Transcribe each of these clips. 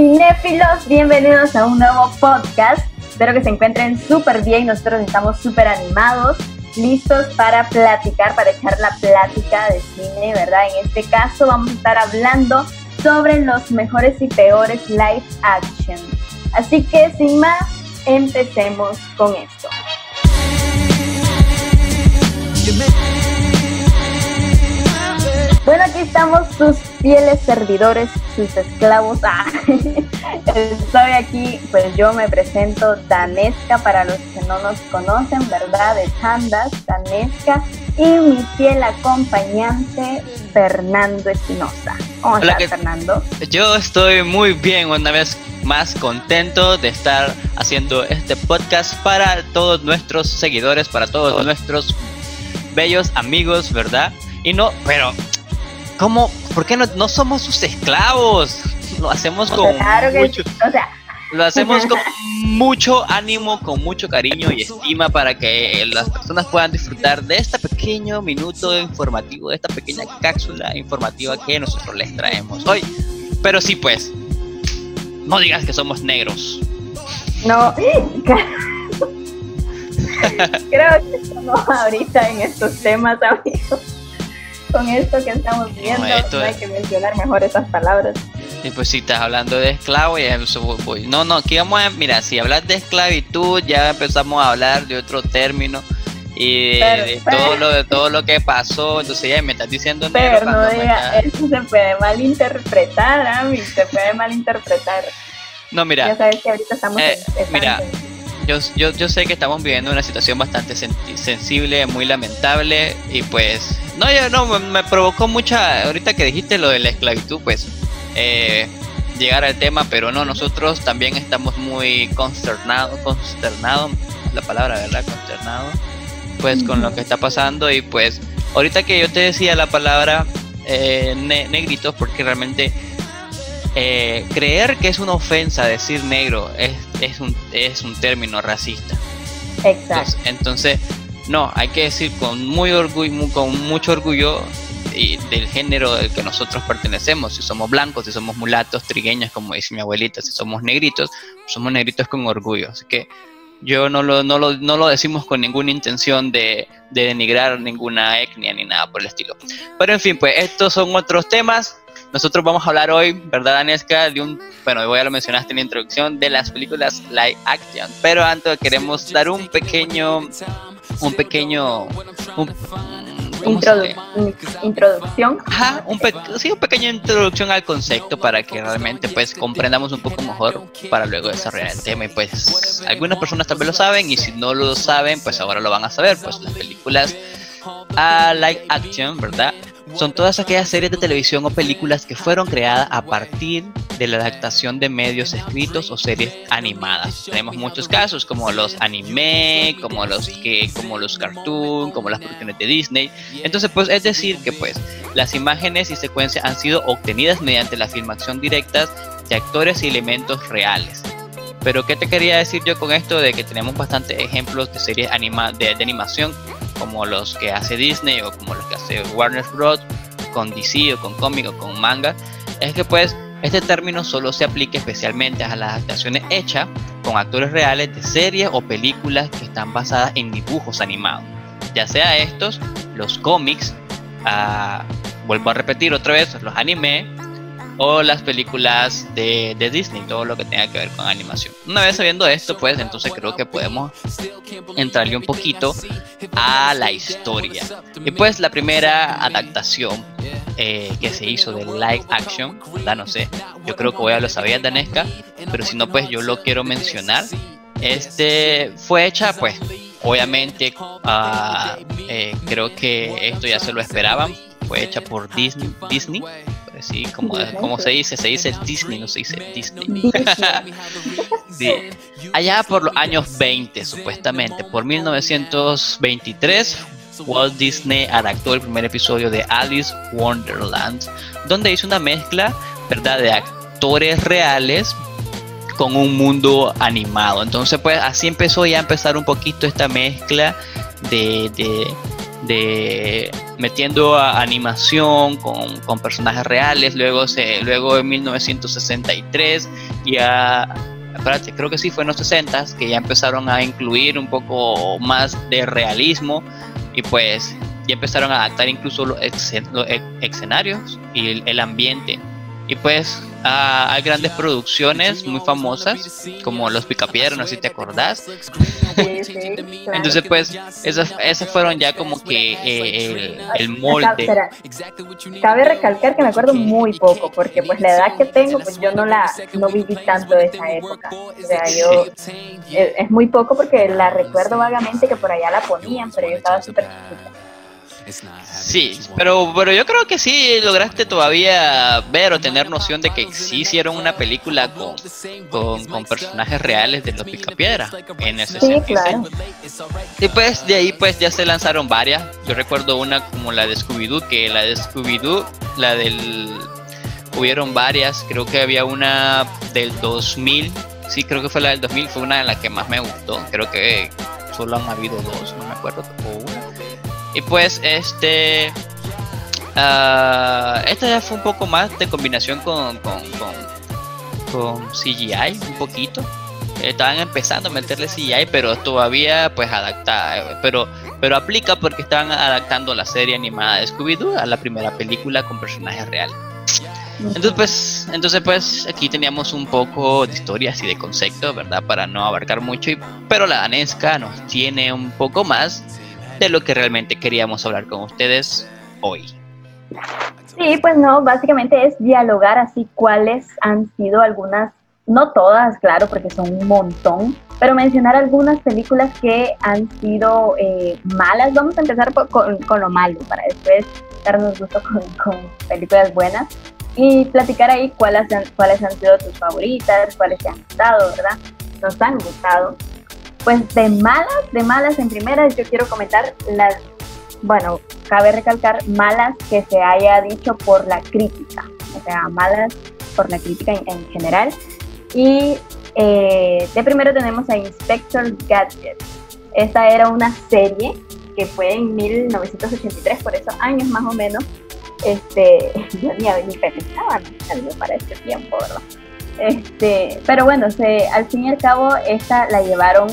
cinéfilos, bienvenidos a un nuevo podcast. Espero que se encuentren súper bien, nosotros estamos súper animados, listos para platicar, para echar la plática de cine, ¿verdad? En este caso vamos a estar hablando sobre los mejores y peores live action. Así que sin más, empecemos con esto. Bueno, aquí estamos sus fieles servidores, sus esclavos. Ah, estoy aquí, pues yo me presento Danesca para los que no nos conocen, ¿verdad? De Chandas, Danesca y mi fiel acompañante Fernando Espinosa. ¿Cómo Hola, estás, ¿qué- Fernando? Yo estoy muy bien, una vez más contento de estar haciendo este podcast para todos nuestros seguidores, para todos nuestros bellos amigos, ¿verdad? Y no, pero, ¿cómo? ¿Por qué no, no somos sus esclavos? Lo hacemos con Claro que mucho, sí. O sea, lo hacemos con mucho ánimo, con mucho cariño y estima para que las personas puedan disfrutar de este pequeño minuto informativo, de esta pequeña cápsula informativa que nosotros les traemos hoy. Pero sí, pues, no digas que somos negros. no. Creo que estamos ahorita en estos temas, amigos. Con esto que estamos viendo, no, esto hay es- que mencionar mejor esas palabras. Y pues si estás hablando de esclavo, ya eso voy-. No, no, aquí vamos a, mira, si hablas de esclavitud, ya empezamos a hablar de otro término y de, Pero- de todo lo de todo lo que pasó, entonces ya me estás diciendo negro Pero no diga, eso se puede malinterpretar, Ami, se puede malinterpretar. No, mira, ya sabes que ahorita estamos eh, en- mira, Yo, yo, yo sé que estamos viviendo una situación bastante sensible, muy lamentable y pues no, yo no, me, me provocó mucha, ahorita que dijiste lo de la esclavitud, pues eh, llegar al tema, pero no, nosotros también estamos muy consternados, consternados, la palabra, ¿verdad? Consternados, pues con lo que está pasando y pues ahorita que yo te decía la palabra eh, ne- negritos, porque realmente eh, creer que es una ofensa decir negro es, es, un, es un término racista. Exacto. Entonces, entonces, no, hay que decir con muy orgullo, con mucho orgullo y del género del que nosotros pertenecemos. Si somos blancos, si somos mulatos, trigueños, como dice mi abuelita, si somos negritos, somos negritos con orgullo. Así que yo no lo, no lo, no lo decimos con ninguna intención de, de denigrar ninguna etnia ni nada por el estilo. Pero en fin, pues estos son otros temas. Nosotros vamos a hablar hoy, ¿verdad, Aneska? De un, bueno, voy a lo mencionaste en la introducción, de las películas live action. Pero antes queremos dar un pequeño, un pequeño, un, ¿cómo se Introdu- introducción. Ajá, un sí, una pequeña introducción al concepto para que realmente pues comprendamos un poco mejor para luego desarrollar el tema y pues algunas personas tal vez lo saben y si no lo saben pues ahora lo van a saber pues las películas a live action, ¿verdad? Son todas aquellas series de televisión o películas que fueron creadas a partir de la adaptación de medios escritos o series animadas. Tenemos muchos casos como los anime, como los que como los cartoon, como las producciones de Disney. Entonces, pues es decir que pues las imágenes y secuencias han sido obtenidas mediante la filmación directa de actores y elementos reales. Pero ¿qué te quería decir yo con esto de que tenemos bastantes ejemplos de series anima de, de animación como los que hace Disney o como los que hace Warner Bros. con DC o con cómic o con manga? Es que pues este término solo se aplica especialmente a las adaptaciones hechas con actores reales de series o películas que están basadas en dibujos animados. Ya sea estos, los cómics, ah, vuelvo a repetir otra vez, los anime o las películas de, de Disney, todo lo que tenga que ver con animación. Una vez sabiendo esto, pues entonces creo que podemos entrarle un poquito a la historia. Y pues la primera adaptación eh, que se hizo de live action, ¿verdad? No sé, yo creo que voy a lo sabías, Danesca, pero si no, pues yo lo quiero mencionar. Este fue hecha, pues, obviamente, ah, eh, creo que esto ya se lo esperaban, fue hecha por Disney, Disney sí, como, como se dice, se dice Disney, no se dice Disney. Sí. Allá por los años 20, supuestamente, por 1923, Walt Disney adaptó el primer episodio de Alice Wonderland, donde hizo una mezcla, ¿verdad?, de actores reales con un mundo animado. Entonces, pues así empezó ya a empezar un poquito esta mezcla de, de, de metiendo a animación con, con personajes reales. Luego, luego en 1963 ya espérate, creo que sí fue en los 60 que ya empezaron a incluir un poco más de realismo y pues ya empezaron a adaptar incluso los, escenarios y el ambiente y pues hay grandes producciones muy famosas, como Los Picapiedras, no sé si te acordás. Entonces, pues, esas, esas fueron ya como que eh, el, molde. Cabe recalcar que me acuerdo muy poco, porque pues la edad que tengo, pues yo no la no viví tanto de esa época. O sea, yo es, es muy poco porque la recuerdo vagamente que por allá la ponían, pero yo estaba súper chiquita. Sí, pero, pero yo creo que sí lograste todavía ver o tener noción de que sí hicieron una película con, con, personajes reales de los Picapiedra en ese sí, Claro. Y pues de ahí pues ya se lanzaron varias. Yo recuerdo una como la de Scooby-Doo, que la de Scooby-Doo, la del... Hubieron varias, creo que había una del 2000, sí creo que fue la del 2000, fue una de las que más me gustó. Creo que solo han habido dos, no me acuerdo, o una y pues este... Uh, esta ya fue un poco más de combinación con, con, con, CGI, un poquito. Estaban empezando a meterle CGI, pero todavía pues adapta, pero, pero aplica porque estaban adaptando la serie animada de Scooby-Doo a la primera película con personajes reales. Entonces pues, entonces pues aquí teníamos un poco de historias y de conceptos, ¿verdad? Para no abarcar mucho, pero la danesca nos tiene un poco más de lo que realmente queríamos hablar con ustedes hoy. Sí, pues no, básicamente es dialogar así cuáles han sido algunas, no todas, claro, porque son un montón, pero mencionar algunas películas que han sido eh, malas. Vamos a empezar con, con, lo malo para después darnos gusto con, con, películas buenas y platicar ahí cuáles han, cuáles han sido tus favoritas, cuáles te han gustado, ¿verdad? Nos han gustado. Pues de malas, de malas en primeras, yo quiero comentar las, bueno, cabe recalcar malas que se haya dicho por la crítica, o sea, malas por la crítica en, general. Y eh, de primero tenemos a Inspector Gadget. Esta era una serie que fue en 1983, por esos años más o menos. Este, yo ni, ni pensaba para este tiempo, ¿verdad? Este, pero bueno, al fin y al cabo, esta la llevaron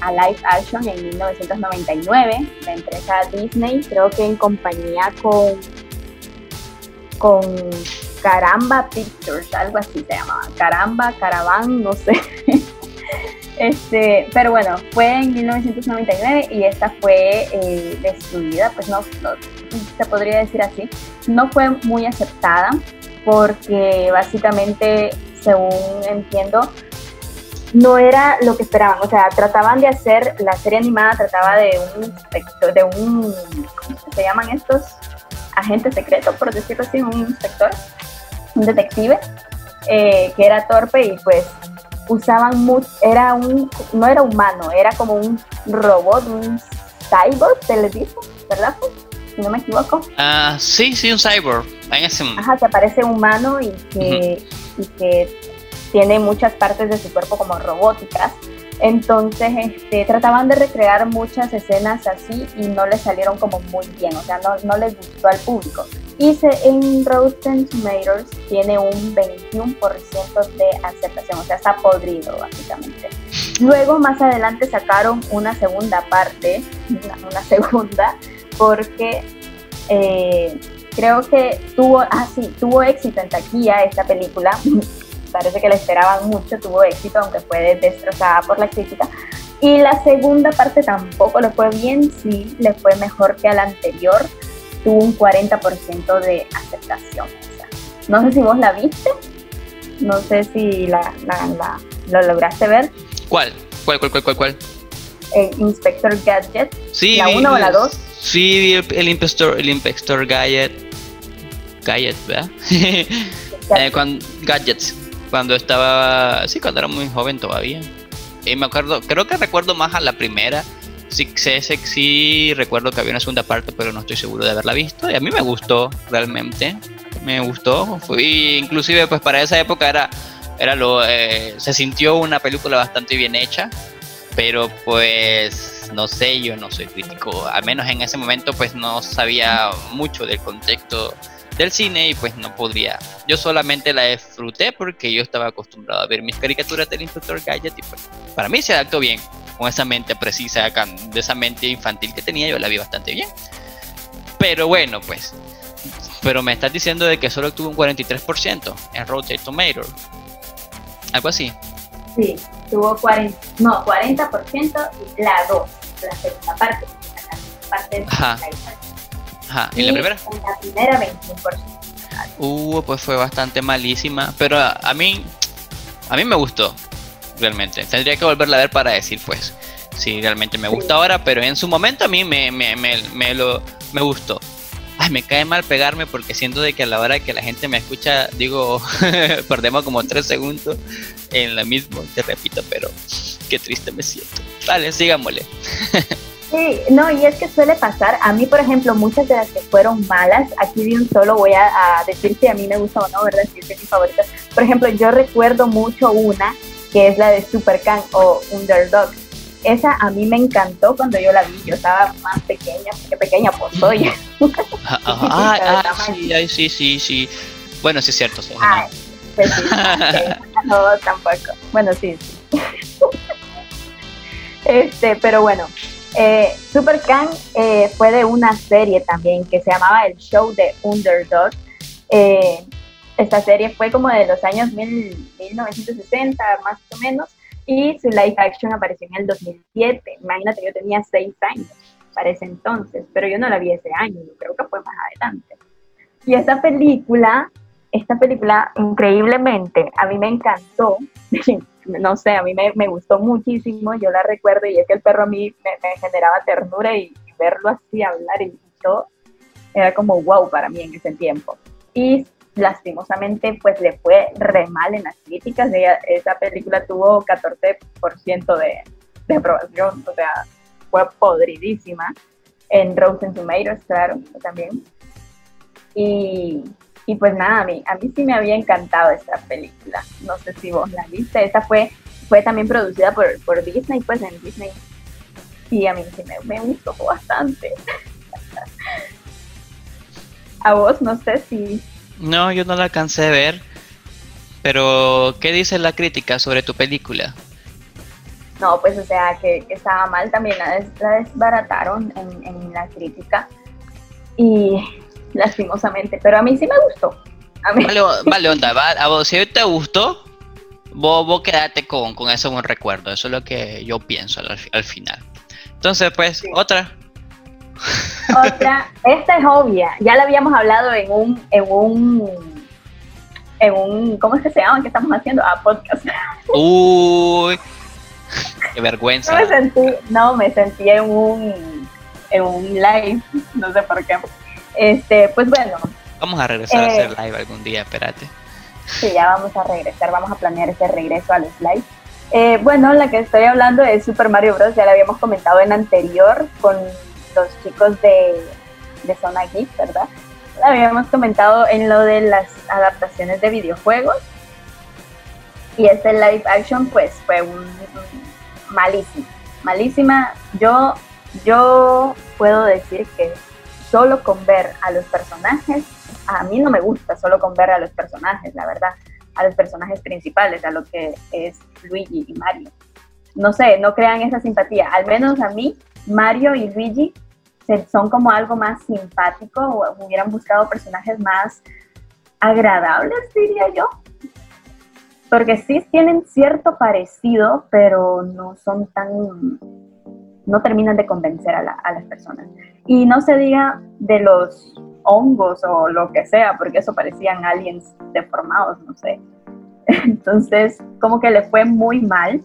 a live action en 1999, la empresa Disney, creo que en compañía con, con Caramba Pictures, algo así se llamaba, Caramba, Caravan, no sé. Este, pero bueno, fue en 1999 y esta fue eh, destruida, pues no, no, se podría decir así, no fue muy aceptada porque básicamente, según entiendo, no era lo que esperaban. O sea, trataban de hacer, la serie animada trataba de un inspector, de un, ¿cómo se llaman estos? Agente secreto, por decirlo así, un inspector, un detective, eh, que era torpe y pues usaban mucho, era un, no era humano, era como un robot, un cyborg, se les dice, ¿verdad? Si no me equivoco. Ah, sí, sí, un cyborg. Ajá, que parece humano y que, y que tiene muchas partes de su cuerpo como robóticas. Entonces, este, trataban de recrear muchas escenas así y no les salieron como muy bien, o sea, no, no les gustó al público. Y se, en Rotten Tomatoes tiene un 21% de aceptación, o sea, está podrido básicamente. Luego, más adelante sacaron una segunda parte, una, segunda, porque eh, creo que tuvo, ah sí, tuvo éxito en taquilla esta película, parece que la esperaban mucho, tuvo éxito, aunque fue destrozada por la crítica. Y la segunda parte tampoco le fue bien, sí le fue mejor que a la anterior, tuvo un 40% de aceptación. no sé si vos la viste, no sé si la, la, lo lograste ver. ¿Cuál? ¿Cuál, cuál, cuál, cuál, cuál? El Inspector Gadget. Sí, ¿La 1 o la 2? Sí, el, el Inspector, el Inspector Gadget. Gadget, ¿verdad? eh, cuando, gadgets cuando estaba, sí, cuando era muy joven todavía. Y me acuerdo, creo que recuerdo más a la primera. Sí, sí, sí, recuerdo que había una segunda parte, pero no estoy seguro de haberla visto. Y a mí me gustó, realmente. Me gustó. Fui, inclusive, pues para esa época era, era lo, eh, se sintió una película bastante bien hecha. Pero pues, no sé, yo no soy crítico. Al menos en ese momento, pues no sabía mucho del contexto del cine y pues no podría. Yo solamente la disfruté porque yo estaba acostumbrado a ver mis caricaturas del Inspector Gadget y pues para mí se adaptó bien con esa mente precisa, de esa mente infantil que tenía, yo la vi bastante bien. Pero bueno, pues. Pero me estás diciendo de que solo tuvo un 43% en Rotten Tomatoes. Algo así. Sí, tuvo 40, no, 40% y la 2, la segunda parte. La parte Ajá. Ajá. ¿Y, la primera? la primera 21%. Uh, pues fue bastante malísima. Pero a, mí, a mí me gustó, realmente. Tendría que volverla a ver para decir, pues, si realmente me gusta ahora. Pero en su momento a mí me, me, me, me lo, me gustó. Ay, me cae mal pegarme porque siento de que a la hora que la gente me escucha, digo, perdemos como tres segundos en la misma, te repito, pero qué triste me siento. Vale, sigámosle. Sí, no, y es que suele pasar. A mí, por ejemplo, muchas de las que fueron malas, aquí de un solo voy a, decir si a mí me gusta o no, ¿verdad? Si es de mis favoritas. Por ejemplo, yo recuerdo mucho una que es la de Super Can o Underdog esa a mí me encantó cuando yo la vi. Yo estaba más pequeña, porque pequeña pues soy. ah, ah, ah sí, sí, sí, sí. Bueno, sí es cierto. Sí, ah, pues sí, no, tampoco. Bueno, sí. Este, pero bueno. Eh, Super Can eh, fue de una serie también que se llamaba El Show de Underdog. Eh, esta serie fue como de los años 1960, más o menos y su live action apareció en el 2007. Imagínate, yo tenía seis años para ese entonces, pero yo no la vi ese año, yo creo que fue más adelante. Y esta película, esta película increíblemente, a mí me encantó, no sé, a mí me, gustó muchísimo, yo la recuerdo y es que el perro a mí me, generaba ternura y, verlo así hablar y todo, era como wow para mí en ese tiempo. Y lastimosamente pues le fue re mal en las críticas. esa película tuvo 14% de, de aprobación, o sea, fue podridísima. En Rotten Tomatoes, claro, también. Y, y, pues nada, a mí, a mí sí me había encantado esta película. No sé si vos la viste. Esta fue, fue también producida por, por Disney, pues en Disney. Y a mí sí me, me gustó bastante. a vos, no sé si, no, yo no la alcancé a ver. Pero, ¿qué dice la crítica sobre tu película? No, pues o sea, que, estaba mal también, la, desbarataron en, la crítica. Y lastimosamente, pero a mí sí me gustó. Vale, onda, a vos, si te gustó, vos, vos quedate con, con eso un recuerdo. Eso es lo que yo pienso al, final. Entonces, pues, otra. Otra, esta es obvia, ya la habíamos hablado en un, en un, en un, ¿cómo es que se llama? ¿Qué estamos haciendo? Ah, podcast. Uy, qué vergüenza. No me sentí, no, me sentí en un, en un live, no sé por qué. Este, pues bueno. Vamos a regresar a hacer eh, live algún día, espérate. Sí, ya vamos a regresar, vamos a planear ese regreso a los live. Eh, bueno, la que estoy hablando es Super Mario Bros. Ya la habíamos comentado en anterior con los chicos de, de Zona Geek, ¿verdad? La habíamos comentado en lo de las adaptaciones de videojuegos. Y este live action, pues, fue un, malísimo. Malísima. Yo, yo puedo decir que solo con ver a los personajes, a mí no me gusta solo con ver a los personajes, la verdad, a los personajes principales, a lo que es Luigi y Mario. No sé, no crean esa simpatía. Al menos a mí, Mario y Luigi son como algo más simpático o hubieran buscado personajes más agradables, diría yo. Porque sí tienen cierto parecido, pero no son tan... no terminan de convencer a, las personas. Y no se diga de los hongos o lo que sea, porque eso parecían aliens deformados, no sé. Entonces, como que le fue muy mal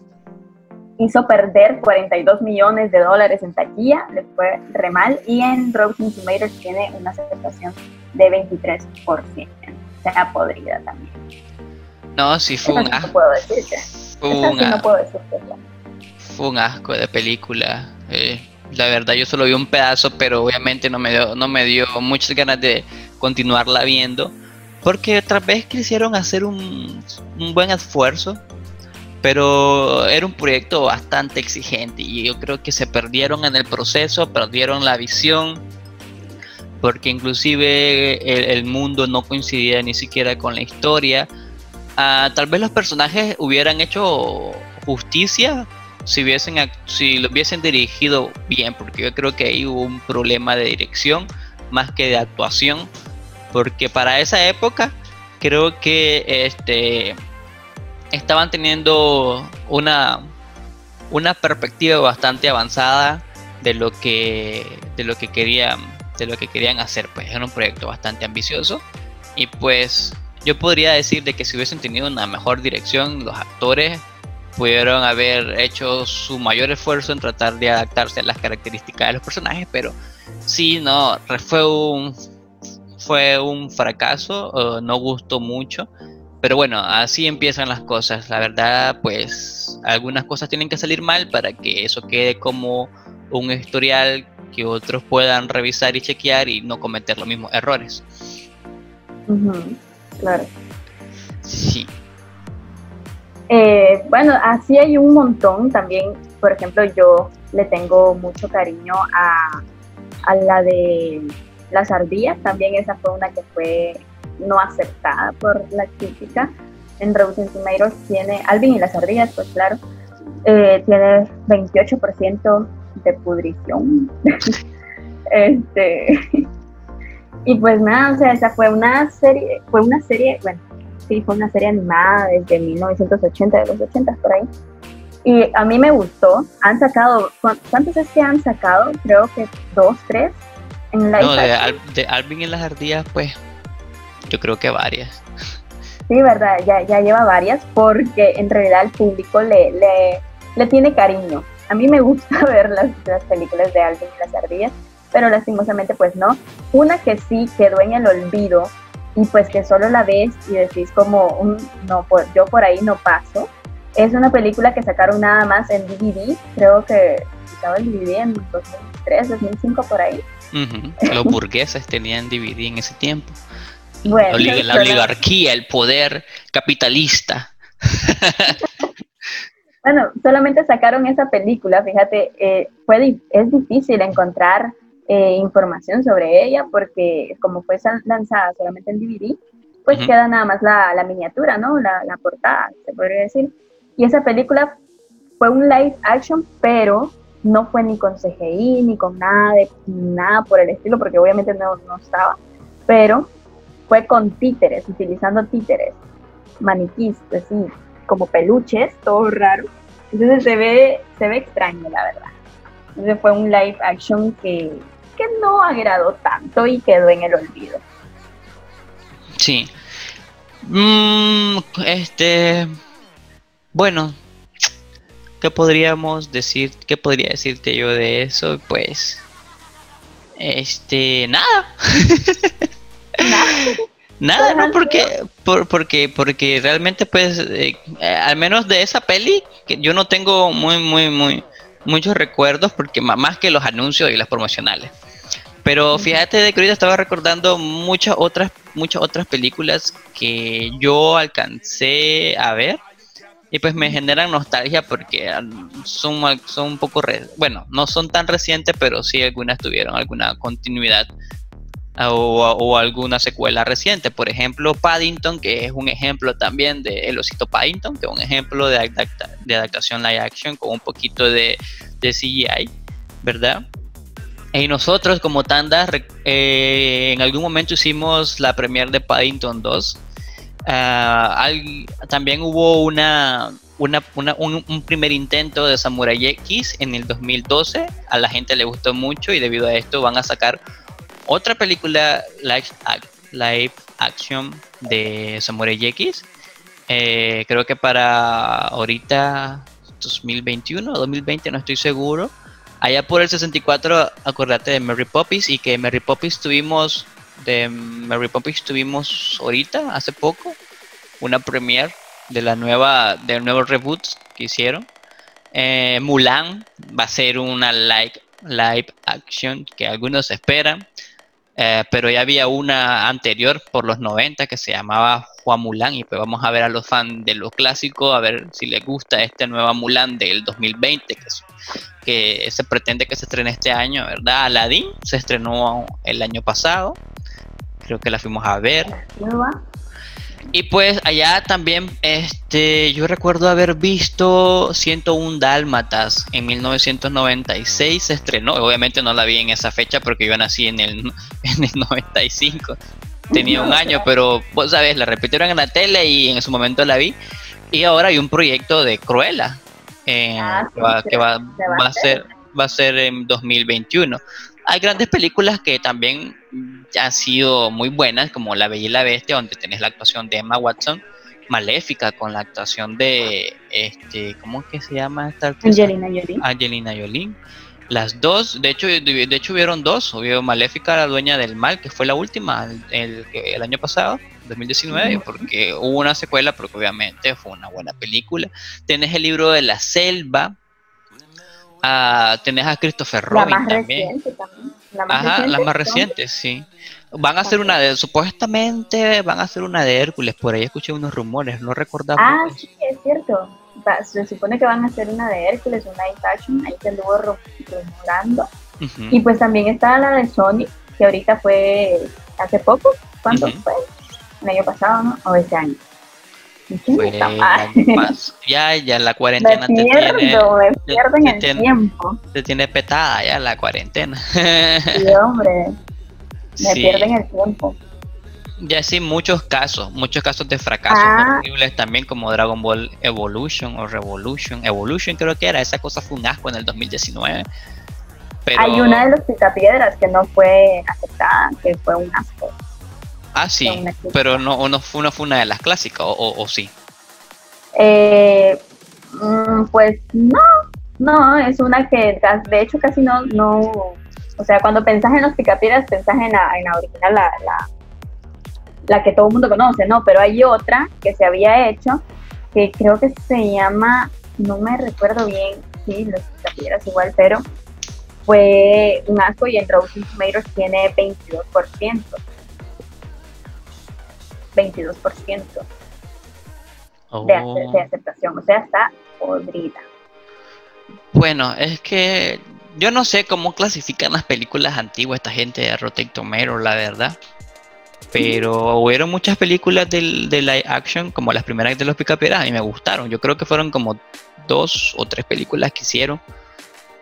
hizo perder 42 millones de dólares en taquilla, le fue re mal, y en Rotten Tomatoes tiene una aceptación de 23%, o sea, podrida también. No, sí fue un asco. Fue un, fue un asco de película. Eh, la verdad yo solo vi un pedazo, pero obviamente no me dio, no me dio muchas ganas de continuarla viendo. Porque otra vez quisieron hacer un, un buen esfuerzo pero era un proyecto bastante exigente y yo creo que se perdieron en el proceso, perdieron la visión, porque inclusive el, mundo no coincidía ni siquiera con la historia. Ah, tal vez los personajes hubieran hecho justicia si hubiesen si lo hubiesen dirigido bien, porque yo creo que ahí hubo un problema de dirección más que de actuación, porque para esa época creo que este estaban teniendo una una perspectiva bastante avanzada de lo que de lo que querían de lo que querían hacer pues era un proyecto bastante ambicioso. Y pues yo podría decir de que si hubiesen tenido una mejor dirección los actores pudieron haber hecho su mayor esfuerzo en tratar de adaptarse a las características de los personajes pero sí no fue un fue un fracaso no gustó mucho pero bueno, así empiezan las cosas. La verdad, pues algunas cosas tienen que salir mal para que eso quede como un historial que otros puedan revisar y chequear y no cometer los mismos errores. claro. Sí. Eh, bueno, así hay un montón también. Por ejemplo, yo le tengo mucho cariño a, la de las ardillas. También esa fue una que fue no aceptada por la crítica. En Rotten Tomatoes tiene, Alvin y las ardillas, pues claro, eh, tiene 28% de pudrición. este, y pues nada, o sea, esa fue una serie, fue una serie, bueno, sí, fue una serie animada desde 1980, de los 80 por ahí. Y a mí me gustó. Han sacado, ¿cuántos es que han sacado? Creo que dos, tres. En la no, de, Alvin y las ardillas, pues yo creo que varias. Sí, verdad, ya, ya lleva varias porque en realidad el público le, le, le tiene cariño. A mí me gusta ver las, las películas de Alvin y las ardillas, pero lastimosamente pues no. Una que sí quedó en el olvido y pues que solo la ves y decís como un no, pues yo por ahí no paso. Es una película que sacaron nada más en DVD, creo que estaba el DVD en 2003, 2005 por ahí. Los burgueses tenían DVD en ese tiempo la, oligarquía, el poder capitalista. bueno, solamente sacaron esa película, fíjate, eh, es difícil encontrar eh, información sobre ella porque como fue lanzada solamente en DVD, pues queda nada más la, miniatura, ¿no? La, la, portada, se podría decir. Y esa película fue un live action, pero no fue ni con CGI, ni con nada, de, nada por el estilo, porque obviamente no, no estaba. Pero fue con títeres, utilizando títeres, maniquís, así, como peluches, todo raro. Entonces se ve, se ve extraño, la verdad. Entonces fue un live action que, que no agradó tanto y quedó en el olvido. Sí. Mm, este. Bueno, ¿qué podríamos decir? ¿Qué podría decirte yo de eso? Pues. Este. Nada. Nada, no, porque, porque, porque realmente, pues, eh, al menos de esa peli, que yo no tengo muy, muy, muy, muchos recuerdos, porque más que los anuncios y las promocionales. Pero fíjate de que ahorita estaba recordando muchas otras, muchas otras películas que yo alcancé a ver y pues me generan nostalgia porque son, son un poco, bueno, no son tan recientes, pero sí algunas tuvieron alguna continuidad o, alguna secuela reciente. Por ejemplo, Paddington, que es un ejemplo también de El Osito Paddington, que es un ejemplo de, de adaptación live action con un poquito de, de CGI, ¿verdad? Y nosotros como Tanda eh, en algún momento hicimos la premiere de Paddington 2. Ah, también hubo una, una, un, un, primer intento de Samurai X en el 2012. A la gente le gustó mucho y debido a esto van a sacar otra película live, live action de Samurai X. Eh, creo que para ahorita 2021 o 2020, no estoy seguro. Allá por el 64, acordate de Mary Poppins y que Mary Poppins tuvimos de Mary Poppins tuvimos ahorita, hace poco, una premiere de la nueva, del nuevo reboot que hicieron. Eh, Mulan va a ser una live, live action que algunos esperan. Eh, pero ya había una anterior por los 90 que se llamaba Juan Mulan y pues vamos a ver a los fans de los clásicos a ver si les gusta este nuevo Mulan del 2020 que, que se pretende que se estrene este año, ¿verdad? Aladdin se estrenó el año pasado. Creo que la fuimos a ver. Y pues allá también, este, yo recuerdo haber visto 101 Dálmatas en 1996, se estrenó, obviamente no la vi en esa fecha porque yo nací en el, en el 95, tenía un año, pero vos sabes, la repitieron en la tele y en su momento la vi. Y ahora hay un proyecto de Cruella eh, ah, que, va, a ser va a ser en 2021. Hay grandes películas que también han sido muy buenas, como La Bella y la Bestia, donde tenés la actuación de Emma Watson, Maléfica, con la actuación de, este, ¿cómo es que se llama esta Angelina Jolie. Angelina Jolie. Las dos, de hecho, de, hecho hubieron dos, hubo Maléfica, la dueña del mal, que fue la última el, el año pasado, 2019, porque hubo una secuela, porque obviamente fue una buena película. Tenés el libro de la selva, ah, tenés a Christopher Robin la más también. Reciente también. La más Ajá, la más reciente, sí. Van a hacer una de, supuestamente van a hacer una de Hércules, por ahí escuché unos rumores, no recordaba. Ah, sí, es cierto. Se supone que van a hacer una de Hércules, una de action, ahí se anduvo rumorando. Y pues también está la de Sonic, que ahorita fue hace poco. ¿Cuándo fue? El año pasado, ¿no? O este año. Fue ya, ya la cuarentena me pierdo, te tiene. Me pierdo en el tiempo. Te tiene petada ya la cuarentena. Sí, hombre. Me sí. en el tiempo. Ya sí, muchos casos, muchos casos de fracasos ah. también como Dragon Ball Evolution o Revolution. Evolution creo que era, esa cosa fue un asco en el 2019. Pero... Hay una de los picapiedras que no fue aceptada, que fue un asco. Ah, sí, pero no, no, fue, fue una de las clásicas, o, o, sí. Eh, mm, pues no, no, es una que de hecho casi no, no, o sea, cuando pensás en los picapiedras pensás en la, en la original, la, la, la que todo el mundo conoce, ¿no? Pero hay otra que se había hecho que creo que se llama, no me recuerdo bien, sí, los picapiedras igual, pero fue un asco y en Rotten Tomatoes tiene 22%. 22% de, de aceptación, o sea, está podrida. Bueno, es que yo no sé cómo clasifican las películas antiguas esta gente de Rotten Tomatoes, la verdad. Pero hubieron muchas películas de, de live action, como las primeras de los Picapiedras, y me gustaron. Yo creo que fueron como dos o tres películas que hicieron.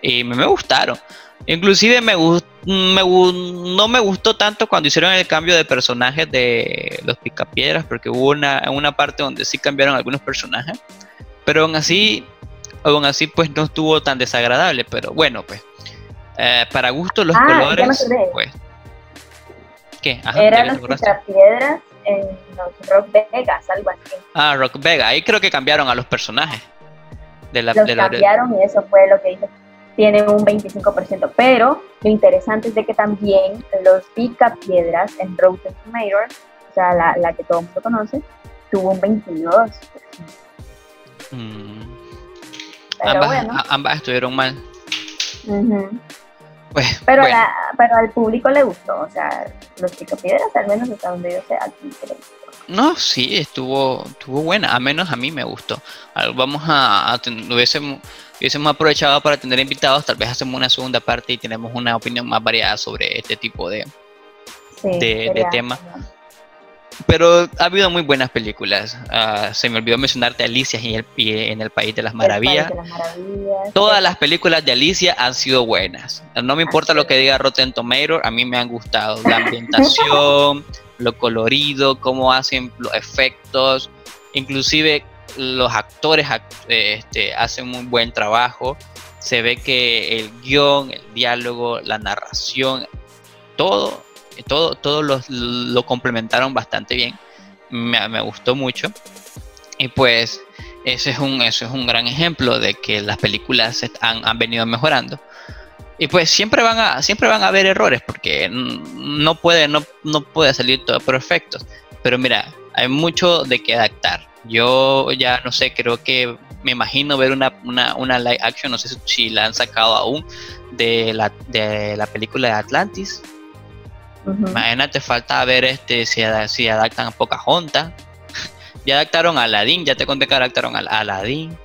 Y me, me gustaron. Inclusive me, me no me gustó tanto cuando hicieron el cambio de personajes de los picapiedras, porque hubo una, una parte donde sí cambiaron algunos personajes, pero aún así, aún así pues no estuvo tan desagradable, pero bueno pues, eh, para gusto los ah, colores, pues, ¿qué? Eran los picapiedras en los Rock Vegas, algo así. Ah, Rock Vegas, ahí creo que cambiaron a los personajes. De la, los cambiaron y eso fue lo que hizo tiene un 25%, pero lo interesante es de que también los picapiedras en Rotten Tomatoes, o sea, la, la, que todo el mundo conoce, tuvo un 22%. Mm. ambas, estuvieron mal. pues, pero, pero al público le gustó, o sea, los picapiedras, al menos hasta donde yo sé, gustó. No, sí, estuvo, estuvo buena, a menos a mí me gustó. Vamos a, a hubiésemos, hubiésemos aprovechado para tener invitados, tal vez hacemos una segunda parte y tenemos una opinión más variada sobre este tipo de, de, temas. Pero ha habido muy buenas películas. Ah, se me olvidó mencionarte Alicia en el, en el País de las Maravillas. Todas las películas de Alicia han sido buenas. No me importa lo que diga Rotten Tomatoes, a mí me han gustado. La ambientación, lo colorido, cómo hacen los efectos, inclusive los actores este, hacen un buen trabajo. Se ve que el guion, el diálogo, la narración, todo, todo, todo lo, complementaron bastante bien. Me, gustó mucho. Y pues ese es un, eso es un gran ejemplo de que las películas han, han venido mejorando. Y pues siempre van a, siempre van a haber errores porque no puede, no, no puede salir todo perfecto. Pero mira, hay mucho de que adaptar. Yo ya no sé, creo que me imagino ver una, una, una live action, no sé si la han sacado aún, de la, de la película de Atlantis. Imagínate, falta ver este si, si adaptan a Pocahontas. ya adaptaron a Aladdin, ya te conté que adaptaron a Aladdin.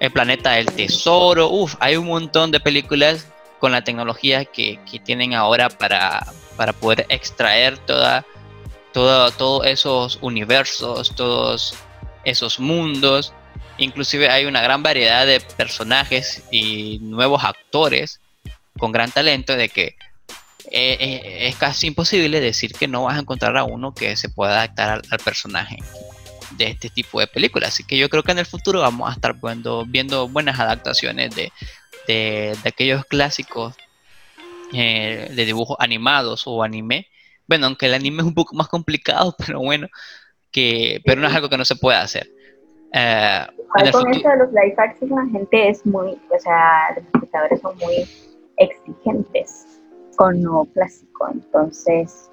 El planeta del tesoro, uff, hay un montón de películas con la tecnología que, que tienen ahora para, para poder extraer toda, todos esos universos, todos esos mundos. Inclusive hay una gran variedad de personajes y nuevos actores con gran talento de que eh, eh, es casi imposible decir que no vas a encontrar a uno que se pueda adaptar al, personaje de este tipo de películas. Así que yo creo que en el futuro vamos a estar viendo, viendo buenas adaptaciones de, de, aquellos clásicos eh, de dibujos animados o anime. Bueno, aunque el anime es un poco más complicado, pero bueno, que, pero no es algo que no se puede hacer. Eh, con esto de los live action la gente es muy, o sea, los espectadores son muy exigentes con lo clásico. Entonces,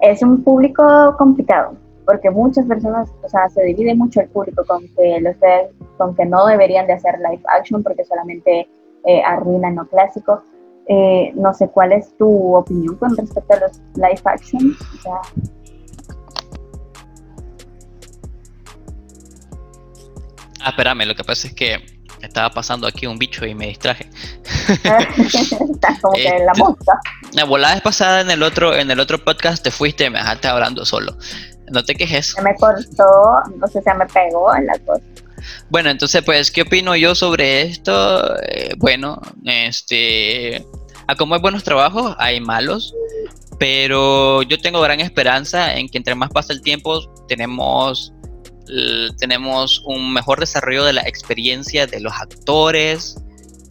es un público complicado, porque muchas personas, o sea, se divide mucho el público con que, los con que no deberían de hacer live action porque solamente eh, arruinan lo clásico. Eh, no sé cuál es tu opinión con respecto a los live action. Ah, espérame, lo que pasa es que estaba pasando aquí un bicho y me distraje. Estás como que en la este, mosca. La vez pasada en el otro, en el otro podcast te fuiste y me dejaste hablando solo. No te quejes. Se me cortó, no sé, se me pegó en la cosa. Bueno, entonces, pues, ¿qué opino yo sobre esto? Eh, bueno, este, a como hay buenos trabajos, hay malos, pero yo tengo gran esperanza en que entre más pasa el tiempo, tenemos tenemos un mejor desarrollo de la experiencia de los actores,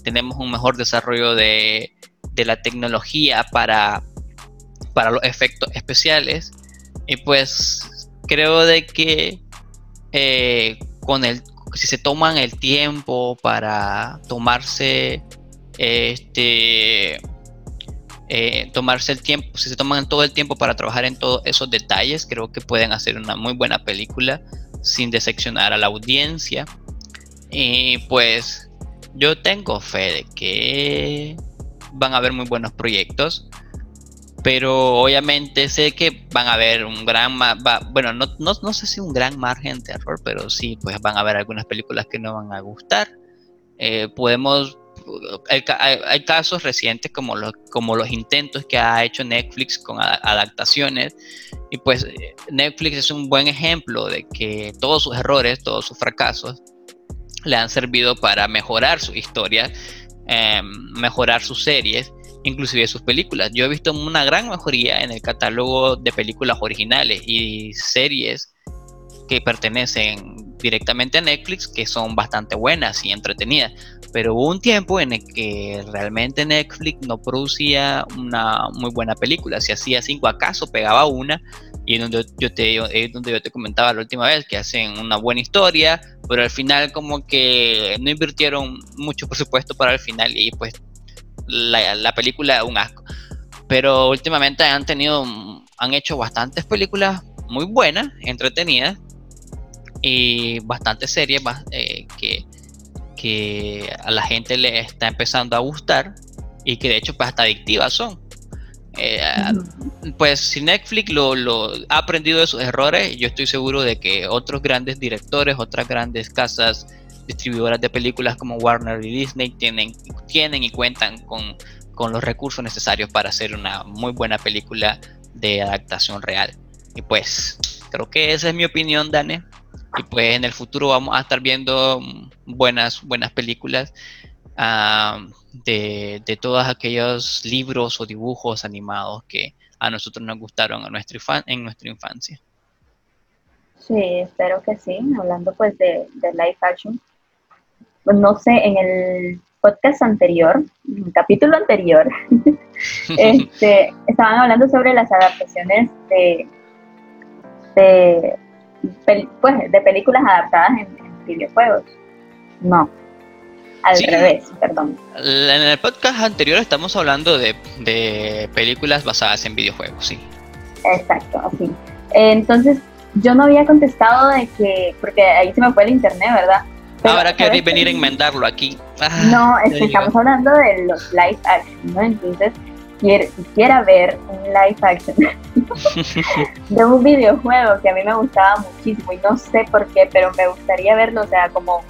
tenemos un mejor desarrollo de, la tecnología para, para los efectos especiales. Y pues creo de que eh, con el, si se toman el tiempo para tomarse este eh, tomarse el tiempo, si se toman todo el tiempo para trabajar en todos esos detalles, creo que pueden hacer una muy buena película sin decepcionar a la audiencia. Y pues yo tengo fe de que van a haber muy buenos proyectos. Pero obviamente sé que van a haber un gran, bueno, no, no, sé si un gran margen de error, pero sí, pues van a haber algunas películas que no van a gustar. Eh, podemos, hay, casos recientes como los, como los intentos que ha hecho Netflix con adaptaciones y pues Netflix es un buen ejemplo de que todos sus errores, todos sus fracasos, le han servido para mejorar su historia, em, mejorar sus series, inclusive sus películas. Yo he visto una gran mejoría en el catálogo de películas originales y series que pertenecen directamente a Netflix, que son bastante buenas y entretenidas. Pero hubo un tiempo en el que realmente Netflix no producía una muy buena película. Si hacía cinco acaso, pegaba una. Y donde yo te, donde yo te comentaba la última vez que hacen una buena historia, pero al final como que no invirtieron mucho presupuesto para el final y pues la, la película un asco. Pero últimamente han tenido, han hecho bastantes películas muy buenas, entretenidas, y bastantes series eh, que, que a la gente le está empezando a gustar y que de hecho pues hasta adictivas son. Eh, pues si Netflix lo, lo, ha aprendido de sus errores, yo estoy seguro de que otros grandes directores, otras grandes casas distribuidoras de películas como Warner y Disney tienen, tienen y cuentan con, con los recursos necesarios para hacer una muy buena película de adaptación real. Y pues creo que esa es mi opinión, Dane y pues en el futuro vamos a estar viendo buenas, buenas películas ah, de, todos aquellos libros o dibujos animados que a nosotros nos gustaron nuestra, en nuestra infancia. Sí, espero que sí. Hablando pues de, de live action, no sé, en el podcast anterior, en el capítulo anterior, este, estaban hablando sobre las adaptaciones de, de pues, de películas adaptadas en, videojuegos. No, al revés, perdón. En el podcast anterior estamos hablando de, películas basadas en videojuegos, sí. Exacto, así. Entonces, yo no había contestado de que, porque ahí se me fue el internet, ¿verdad? Ahora queréis venir a enmendarlo aquí. no, es que estamos hablando de los live action, ¿no? Entonces, quisiera ver un live action de un videojuego que a mí me gustaba muchísimo y no sé por qué, pero me gustaría verlo, o sea, como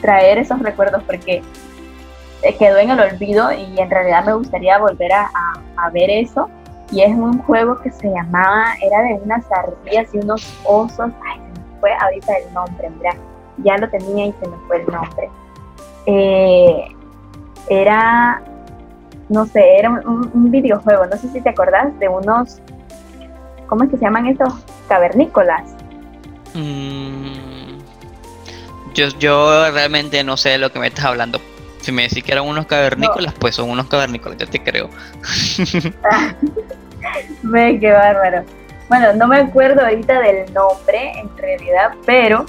traer esos recuerdos porque quedó en el olvido y en realidad me gustaría volver a, ver eso. Y es un juego que se llamaba, era de unas ardillas y unos osos. Ay, se me fue ahorita el nombre, mira, ya lo tenía y se me fue el nombre. Eh, era, no sé, era un, videojuego, no sé si te acordás de unos, ¿cómo es que se llaman estos? Cavernícolas. Mm, yo, yo realmente no sé de lo que me estás hablando. Si me decís que eran unos cavernícolas, pues son unos cavernícolas, ya te creo. Ve, qué bárbaro. Bueno, no me acuerdo ahorita del nombre en realidad, pero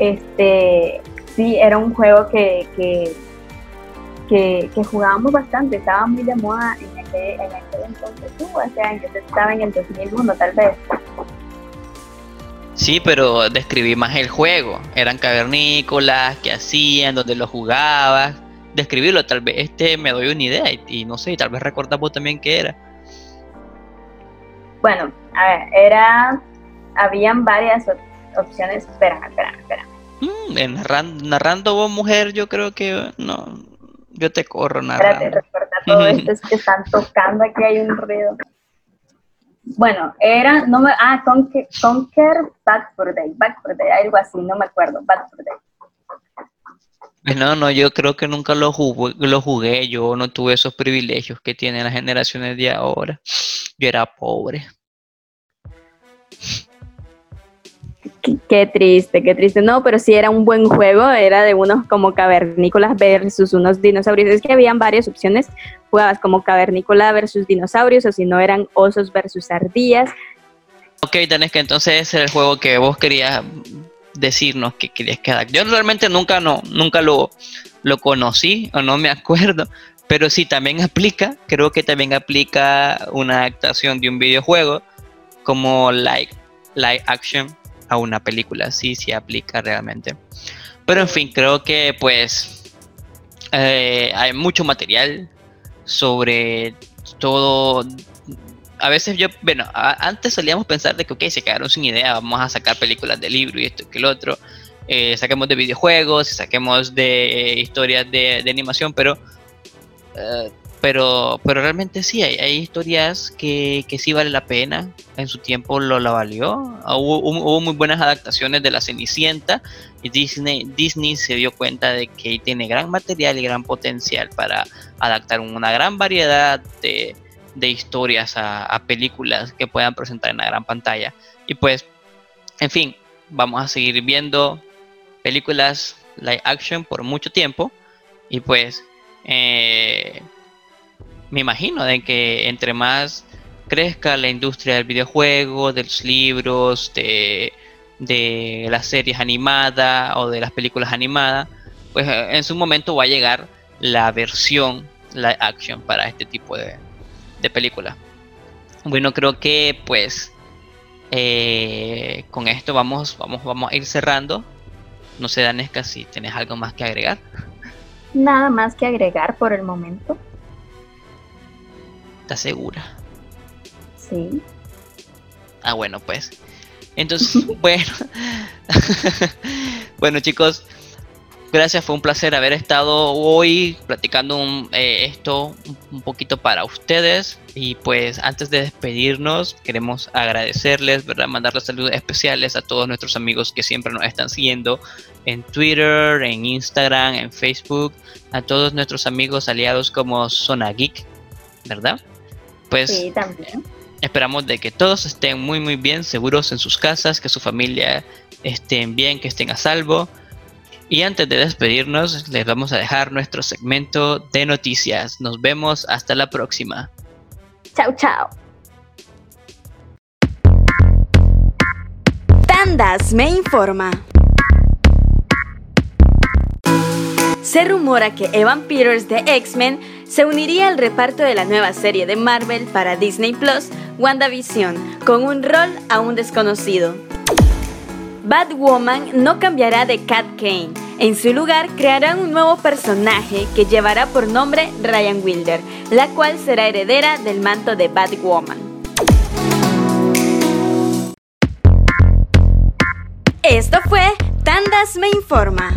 este sí era un juego que, que, que, jugábamos bastante, estaba muy de moda en aquel, en aquel entonces, uh, hace años, estaba en el 2001 tal vez. Sí, pero describí más el juego. Eran cavernícolas, qué hacían, dónde lo jugabas. Describirlo, tal vez este me doy una idea y, no sé, tal vez recordamos también qué era. Bueno, a ver, era. Habían varias opciones. Espera, espera, espera. Mm, narrando, narrando vos, mujer, yo creo que no. Yo te corro narrando. Espérate, recuerda todo esto, es que están tocando aquí, hay un ruido. Bueno, era, no me, ah, Conquer, Conquer Back for Day, Back for Day, algo así, no me acuerdo, Back for Day. No, no, yo creo que nunca lo jugué, lo jugué, yo no tuve esos privilegios que tienen las generaciones de ahora. Yo era pobre. Qué, triste, qué triste. No, pero sí era un buen juego, era de unos como cavernícolas versus unos dinosaurios. Es que habían varias opciones, jugabas como cavernícola versus dinosaurios o si no eran osos versus ardillas. Ok, tenés que entonces es el juego que vos querías decirnos que querías que Yo realmente nunca no, nunca lo, lo conocí o no me acuerdo, pero sí también aplica, creo que también aplica una adaptación de un videojuego como like, live action a una película, sí, sí aplica realmente. Pero en fin, creo que pues eh, hay mucho material sobre todo. A veces yo, bueno, antes solíamos pensar de que, ok, se quedaron sin idea, vamos a sacar películas de libro y esto y que el otro. Eh, saquemos de videojuegos, saquemos de historias de, animación, pero eh, pero, pero realmente sí, hay, hay historias que, que, sí vale la pena. En su tiempo lo la valió. Hubo, hubo, muy buenas adaptaciones de La Cenicienta y Disney, Disney se dio cuenta de que tiene gran material y gran potencial para adaptar una gran variedad de, de historias a, a, películas que puedan presentar en la gran pantalla. Y pues, en fin, vamos a seguir viendo películas live action por mucho tiempo. Y pues, eh, me imagino de que entre más crezca la industria del videojuego, de los libros, de, las series animadas o de las películas animadas, pues eh, en su momento va a llegar la versión live action para este tipo de, de película. Bueno, creo que pues eh, con esto vamos, vamos, vamos a ir cerrando. No sé, Danesca, si tienes algo más que agregar. Nada más que agregar por el momento. ¿Estás segura? Sí. Ah, bueno, pues. Entonces, bueno. bueno, chicos, gracias, fue un placer haber estado hoy platicando eh, esto un, poquito para ustedes. Y pues antes de despedirnos, queremos agradecerles, ¿verdad? Mandarles saludos especiales a todos nuestros amigos que siempre nos están siguiendo en Twitter, en Instagram, en Facebook, a todos nuestros amigos aliados como Zona Geek, ¿verdad? Pues esperamos de que todos estén muy muy bien, seguros en sus casas, que su familia estén bien, que estén a salvo. Y antes de despedirnos, les vamos a dejar nuestro segmento de noticias. Nos vemos hasta la próxima. Chao, chao. Tandas me informa. Se rumora que Evan Peters de X-Men se uniría al reparto de la nueva serie de Marvel para Disney Plus, WandaVision, con un rol aún desconocido. Batwoman no cambiará de Cat Kane. En su lugar crearán un nuevo personaje que llevará por nombre Ryan Wilder, la cual será heredera del manto de Batwoman. Esto fue Tandas Me Informa.